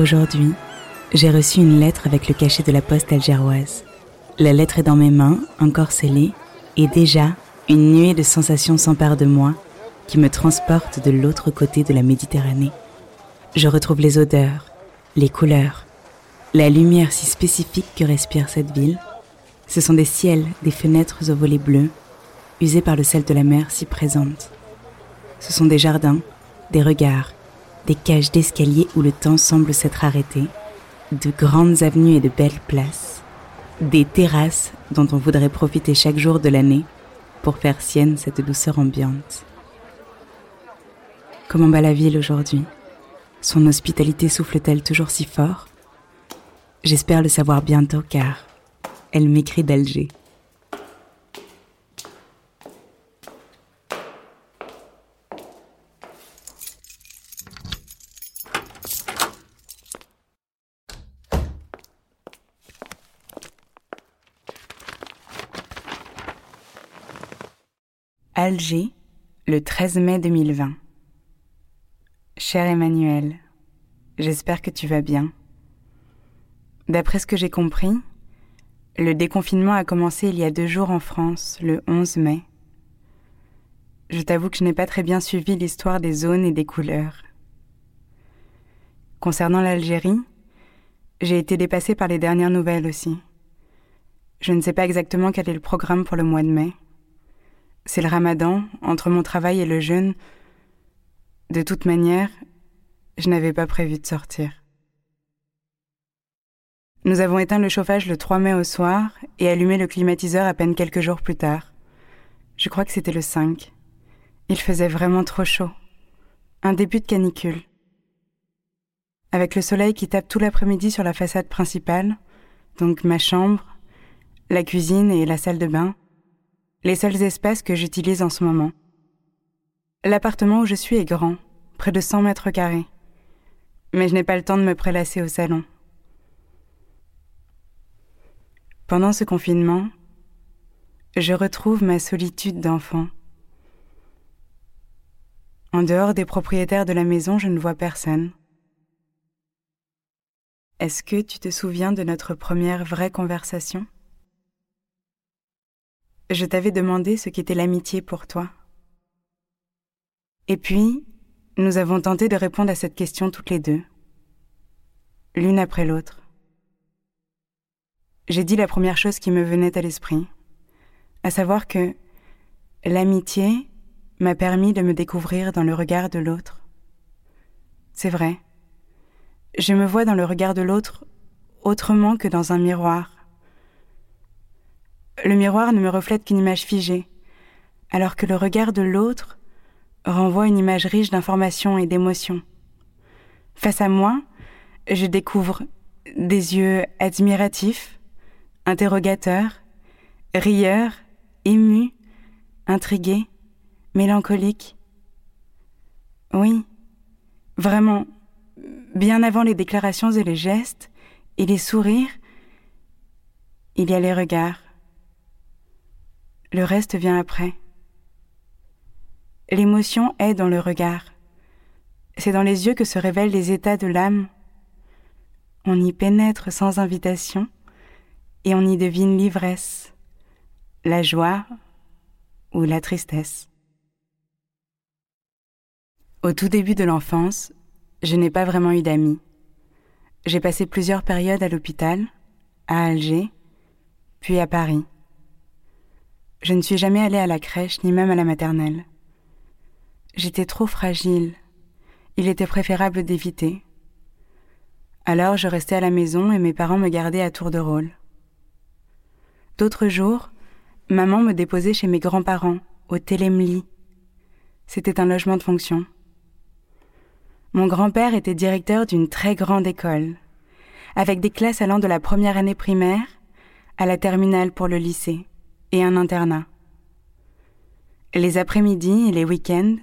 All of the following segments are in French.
Aujourd'hui, j'ai reçu une lettre avec le cachet de la poste algéroise. La lettre est dans mes mains, encore scellée, et déjà, une nuée de sensations s'empare de moi qui me transporte de l'autre côté de la Méditerranée. Je retrouve les odeurs, les couleurs, la lumière si spécifique que respire cette ville. Ce sont des ciels, des fenêtres aux volets bleus, usés par le sel de la mer si présente. Ce sont des jardins, des regards, des cages d'escalier où le temps semble s'être arrêté, de grandes avenues et de belles places, des terrasses dont on voudrait profiter chaque jour de l'année pour faire sienne cette douceur ambiante. Comment va la ville aujourd'hui? Son hospitalité souffle-t-elle toujours si fort? J'espère le savoir bientôt car elle m'écrit d'Alger. Alger, le 13 mai 2020. Cher Emmanuel, j'espère que tu vas bien. D'après ce que j'ai compris, le déconfinement a commencé il y a deux jours en France, le 11 mai. Je t'avoue que je n'ai pas très bien suivi l'histoire des zones et des couleurs. Concernant l'Algérie, j'ai été dépassée par les dernières nouvelles aussi. Je ne sais pas exactement quel est le programme pour le mois de mai. C'est le ramadan, entre mon travail et le jeûne. De toute manière, je n'avais pas prévu de sortir. Nous avons éteint le chauffage le 3 mai au soir et allumé le climatiseur à peine quelques jours plus tard. Je crois que c'était le 5. Il faisait vraiment trop chaud. Un début de canicule. Avec le soleil qui tape tout l'après-midi sur la façade principale, donc ma chambre, la cuisine et la salle de bain, les seuls espaces que j'utilise en ce moment. L'appartement où je suis est grand, près de 100 mètres carrés, mais je n'ai pas le temps de me prélasser au salon. Pendant ce confinement, je retrouve ma solitude d'enfant. En dehors des propriétaires de la maison, je ne vois personne. Est-ce que tu te souviens de notre première vraie conversation? Je t'avais demandé ce qu'était l'amitié pour toi. Et puis, nous avons tenté de répondre à cette question toutes les deux, l'une après l'autre. J'ai dit la première chose qui me venait à l'esprit, à savoir que l'amitié m'a permis de me découvrir dans le regard de l'autre. C'est vrai, je me vois dans le regard de l'autre autrement que dans un miroir le miroir ne me reflète qu'une image figée, alors que le regard de l'autre renvoie une image riche d'informations et d'émotions. Face à moi, je découvre des yeux admiratifs, interrogateurs, rieurs, émus, intrigués, mélancoliques. Oui, vraiment, bien avant les déclarations et les gestes et les sourires, il y a les regards, le reste vient après. L'émotion est dans le regard. C'est dans les yeux que se révèlent les états de l'âme. On y pénètre sans invitation et on y devine l'ivresse, la joie ou la tristesse. Au tout début de l'enfance, je n'ai pas vraiment eu d'amis. J'ai passé plusieurs périodes à l'hôpital, à Alger, puis à Paris. Je ne suis jamais allée à la crèche ni même à la maternelle. J'étais trop fragile. Il était préférable d'éviter. Alors je restais à la maison et mes parents me gardaient à tour de rôle. D'autres jours, maman me déposait chez mes grands-parents, au Télémli. C'était un logement de fonction. Mon grand-père était directeur d'une très grande école, avec des classes allant de la première année primaire à la terminale pour le lycée et un internat. Les après-midi et les week-ends,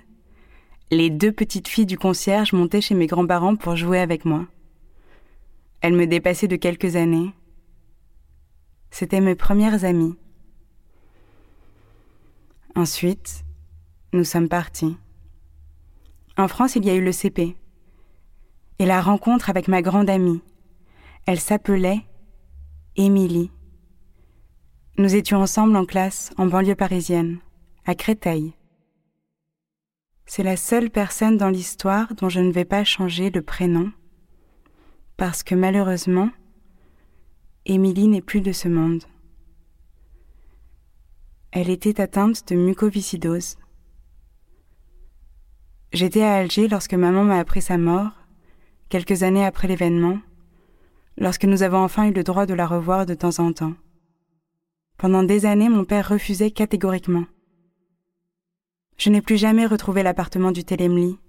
les deux petites filles du concierge montaient chez mes grands-parents pour jouer avec moi. Elles me dépassaient de quelques années. C'étaient mes premières amies. Ensuite, nous sommes partis. En France, il y a eu le CP. et la rencontre avec ma grande amie. Elle s'appelait Émilie. Nous étions ensemble en classe en banlieue parisienne, à Créteil. C'est la seule personne dans l'histoire dont je ne vais pas changer le prénom, parce que malheureusement, Émilie n'est plus de ce monde. Elle était atteinte de mucoviscidose. J'étais à Alger lorsque maman m'a appris sa mort, quelques années après l'événement, lorsque nous avons enfin eu le droit de la revoir de temps en temps. Pendant des années, mon père refusait catégoriquement. Je n'ai plus jamais retrouvé l'appartement du Télémli.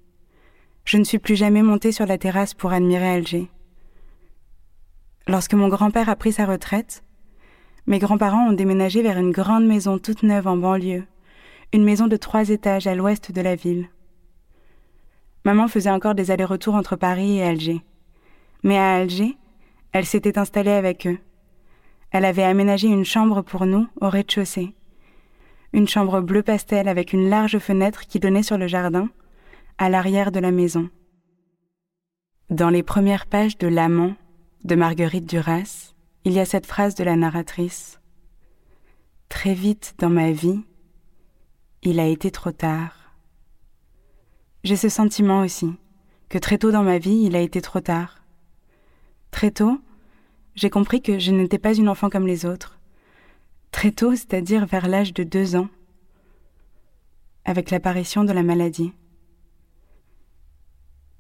Je ne suis plus jamais montée sur la terrasse pour admirer Alger. Lorsque mon grand-père a pris sa retraite, mes grands-parents ont déménagé vers une grande maison toute neuve en banlieue, une maison de trois étages à l'ouest de la ville. Maman faisait encore des allers-retours entre Paris et Alger. Mais à Alger, elle s'était installée avec eux. Elle avait aménagé une chambre pour nous au rez-de-chaussée. Une chambre bleu pastel avec une large fenêtre qui donnait sur le jardin, à l'arrière de la maison. Dans les premières pages de L'amant de Marguerite Duras, il y a cette phrase de la narratrice. Très vite dans ma vie, il a été trop tard. J'ai ce sentiment aussi, que très tôt dans ma vie, il a été trop tard. Très tôt, j'ai compris que je n'étais pas une enfant comme les autres. Très tôt, c'est-à-dire vers l'âge de deux ans, avec l'apparition de la maladie.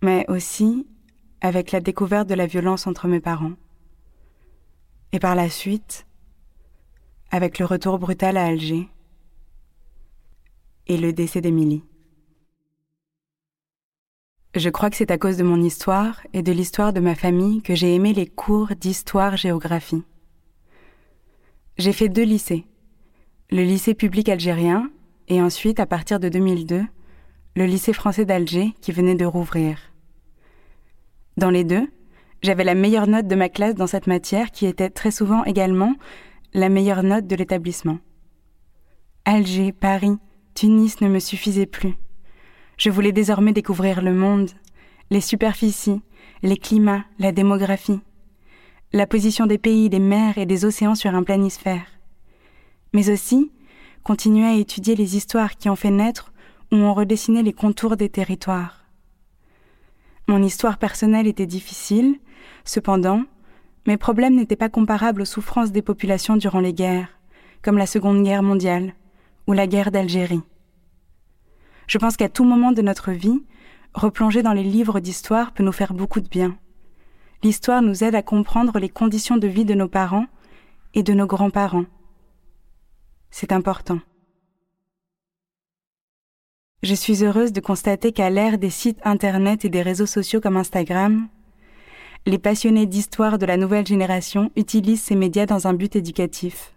Mais aussi avec la découverte de la violence entre mes parents. Et par la suite, avec le retour brutal à Alger et le décès d'Émilie. Je crois que c'est à cause de mon histoire et de l'histoire de ma famille que j'ai aimé les cours d'histoire-géographie. J'ai fait deux lycées. Le lycée public algérien et ensuite, à partir de 2002, le lycée français d'Alger qui venait de rouvrir. Dans les deux, j'avais la meilleure note de ma classe dans cette matière qui était très souvent également la meilleure note de l'établissement. Alger, Paris, Tunis ne me suffisaient plus. Je voulais désormais découvrir le monde, les superficies, les climats, la démographie, la position des pays, des mers et des océans sur un planisphère. Mais aussi continuer à étudier les histoires qui ont fait naître ou ont redessiné les contours des territoires. Mon histoire personnelle était difficile, cependant, mes problèmes n'étaient pas comparables aux souffrances des populations durant les guerres, comme la Seconde Guerre mondiale ou la guerre d'Algérie. Je pense qu'à tout moment de notre vie, replonger dans les livres d'histoire peut nous faire beaucoup de bien. L'histoire nous aide à comprendre les conditions de vie de nos parents et de nos grands-parents. C'est important. Je suis heureuse de constater qu'à l'ère des sites Internet et des réseaux sociaux comme Instagram, les passionnés d'histoire de la nouvelle génération utilisent ces médias dans un but éducatif.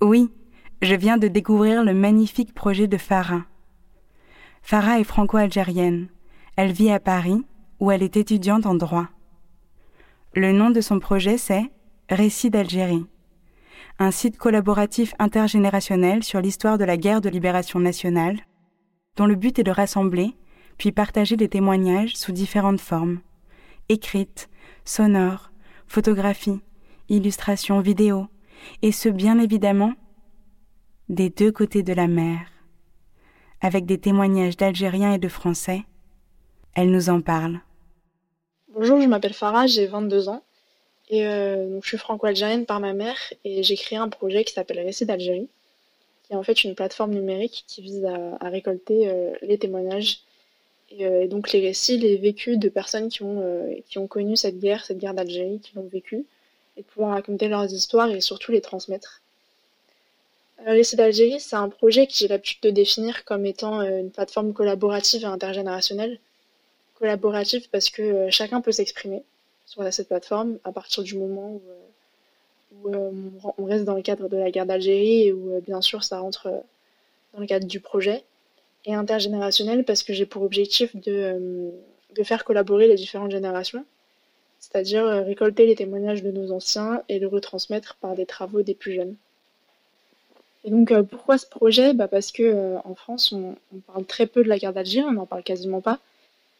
Oui, je viens de découvrir le magnifique projet de Farah, Farah est franco-algérienne. Elle vit à Paris, où elle est étudiante en droit. Le nom de son projet, c'est Récit d'Algérie, un site collaboratif intergénérationnel sur l'histoire de la guerre de libération nationale, dont le but est de rassembler, puis partager des témoignages sous différentes formes, écrites, sonores, photographies, illustrations, vidéos, et ce bien évidemment des deux côtés de la mer avec des témoignages d'Algériens et de Français. Elle nous en parle. Bonjour, je m'appelle Farah, j'ai 22 ans. Et euh, donc, je suis franco-algérienne par ma mère et j'ai créé un projet qui s'appelle Récit d'Algérie, qui est en fait une plateforme numérique qui vise à, récolter euh, les témoignages euh, et, donc les récits, les vécus de personnes qui ont, qui ont connu cette guerre, cette guerre d'Algérie, qui l'ont vécue, et de pouvoir raconter leurs histoires et surtout les transmettre. Euh, Récit d'Algérie, c'est un projet que j'ai l'habitude de définir comme étant euh, une plateforme collaborative et intergénérationnelle. Collaborative parce que euh, chacun peut s'exprimer sur cette plateforme à partir du moment où, on reste dans le cadre de la guerre d'Algérie et où bien sûr ça rentre dans le cadre du projet. Et intergénérationnelle parce que j'ai pour objectif de, de faire collaborer les différentes générations, c'est-à-dire récolter les témoignages de nos anciens et les retransmettre par des travaux des plus jeunes. Et donc, euh, pourquoi ce projet? Bah Parce que euh, en France, on, parle très peu de la guerre d'Algérie, on n'en parle quasiment pas.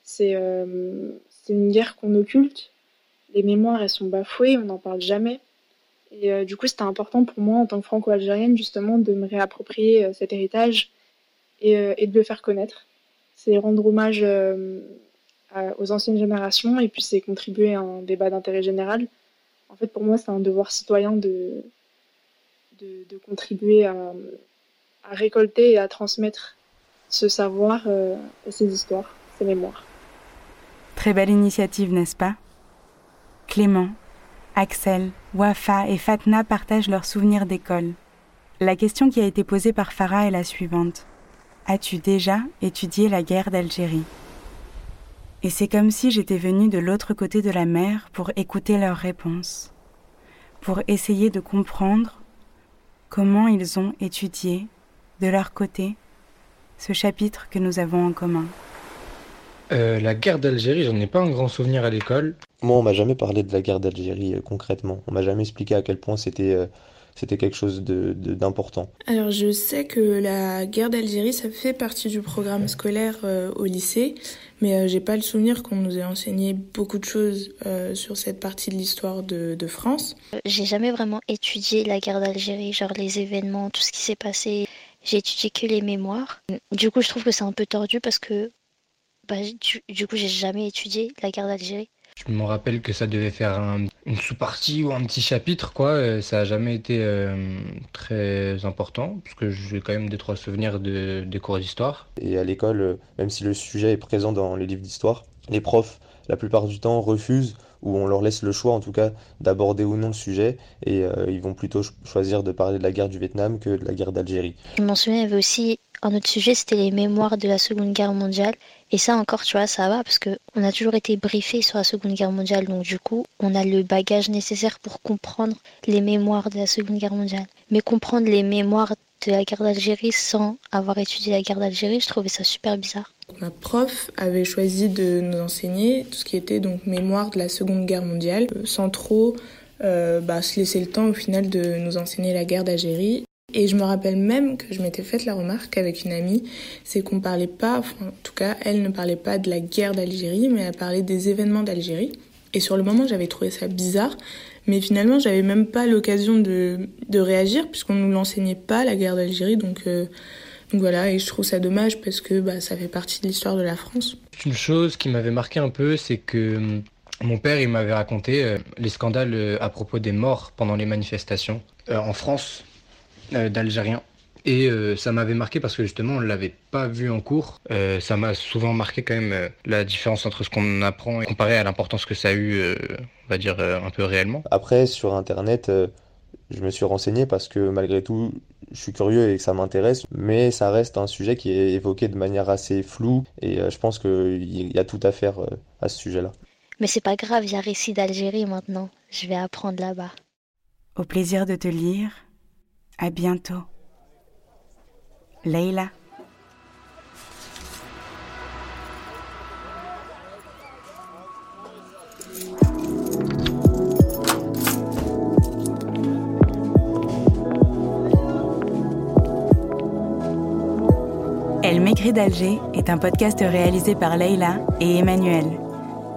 C'est euh, c'est une guerre qu'on occulte. Les mémoires, elles sont bafouées, on n'en parle jamais. Et euh, du coup, c'était important pour moi, en tant que franco-algérienne, justement, de me réapproprier cet héritage et, de le faire connaître. C'est rendre hommage aux anciennes générations et puis c'est contribuer à un débat d'intérêt général. En fait, pour moi, c'est un devoir citoyen de, de, contribuer à, récolter et à transmettre ce savoir et ces histoires, ces mémoires. Très belle initiative, n'est-ce pas? Clément, Axel, Wafa et Fatna partagent leurs souvenirs d'école. La question qui a été posée par Farah est la suivante. As-tu déjà étudié la guerre d'Algérie? Et c'est comme si j'étais venue de l'autre côté de la mer pour écouter leurs réponses, pour essayer de comprendre comment ils ont étudié, de leur côté, ce chapitre que nous avons en commun. Euh, la guerre d'Algérie, j'en ai pas un grand souvenir à l'école. Moi, on m'a jamais parlé de la guerre d'Algérie euh, concrètement. On m'a jamais expliqué à quel point c'était euh, c'était quelque chose de, d'important. Alors, je sais que la guerre d'Algérie, ça fait partie du programme scolaire euh, au lycée, mais j'ai pas le souvenir qu'on nous ait enseigné beaucoup de choses sur cette partie de l'histoire de, de France. J'ai jamais vraiment étudié la guerre d'Algérie, genre les événements, tout ce qui s'est passé. J'ai étudié que les mémoires. Du coup, je trouve que c'est un peu tordu parce que bah, du, du coup, j'ai jamais étudié la guerre d'Algérie. Je me rappelle que ça devait faire une sous-partie ou un petit chapitre, quoi. Euh, ça n'a jamais été euh, très important, parce que j'ai quand même deux, trois souvenirs de, des cours d'histoire. Et à l'école, euh, même si le sujet est présent dans les livres d'histoire, les profs, la plupart du temps, refusent ou on leur laisse le choix en tout cas d'aborder ou non le sujet et ils vont plutôt choisir de parler de la guerre du Vietnam que de la guerre d'Algérie. Je m'en souviens, il y avait aussi un autre sujet, c'était les mémoires de la Seconde Guerre mondiale et ça encore, tu vois, ça va parce que on a toujours été briefé sur la Seconde Guerre mondiale, donc du coup, on a le bagage nécessaire pour comprendre les mémoires de la Seconde Guerre mondiale. Mais comprendre les mémoires de la guerre d'Algérie sans avoir étudié la guerre d'Algérie, je trouvais ça super bizarre. Ma prof avait choisi de nous enseigner tout ce qui était donc mémoire de la Seconde Guerre mondiale, euh, sans trop euh, bah, se laisser le temps au final de nous enseigner la guerre d'Algérie. Et je me rappelle même que je m'étais faite la remarque avec une amie, c'est qu'on parlait pas, en tout cas, elle ne parlait pas de la guerre d'Algérie, mais elle parlait des événements d'Algérie. Et sur le moment, j'avais trouvé ça bizarre, mais finalement, j'avais même pas l'occasion de, de réagir puisqu'on nous l'enseignait pas la guerre d'Algérie, donc. Euh, donc voilà, et je trouve ça dommage parce que bah, ça fait partie de l'histoire de la France. Une chose qui m'avait marqué un peu, c'est que hum, mon père, il m'avait raconté euh, les scandales euh, à propos des morts pendant les manifestations. en France, euh, d'Algériens. Et euh, ça m'avait marqué parce que justement, on ne l'avait pas vu en cours. Euh, ça m'a souvent marqué quand même la différence entre ce qu'on apprend et comparé à l'importance que ça a eu, on va dire, un peu réellement. Après, sur Internet, je me suis renseigné parce que malgré tout, je suis curieux et que ça m'intéresse, mais ça reste un sujet qui est évoqué de manière assez floue et je pense qu'il y a tout à faire à ce sujet-là. Mais c'est pas grave, il y a récit d'Algérie maintenant. Je vais apprendre là-bas. Au plaisir de te lire à bientôt. Leila. Elle m'écrit d'Alger est un podcast réalisé par Leila et Emmanuel.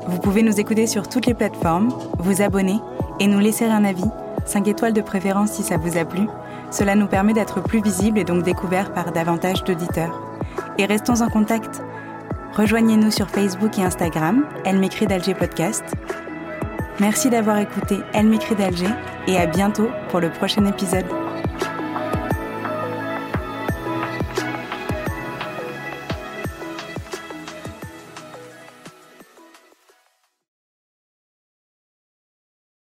Vous pouvez nous écouter sur toutes les plateformes, vous abonner et nous laisser un avis, 5 étoiles de préférence si ça vous a plu cela nous permet d'être plus visibles et donc découverts par davantage d'auditeurs. Et restons en contact. Rejoignez-nous sur Facebook et Instagram, Elle m'écrit d'Alger Podcast. Merci d'avoir écouté Elle m'écrit d'Alger et à bientôt pour le prochain épisode.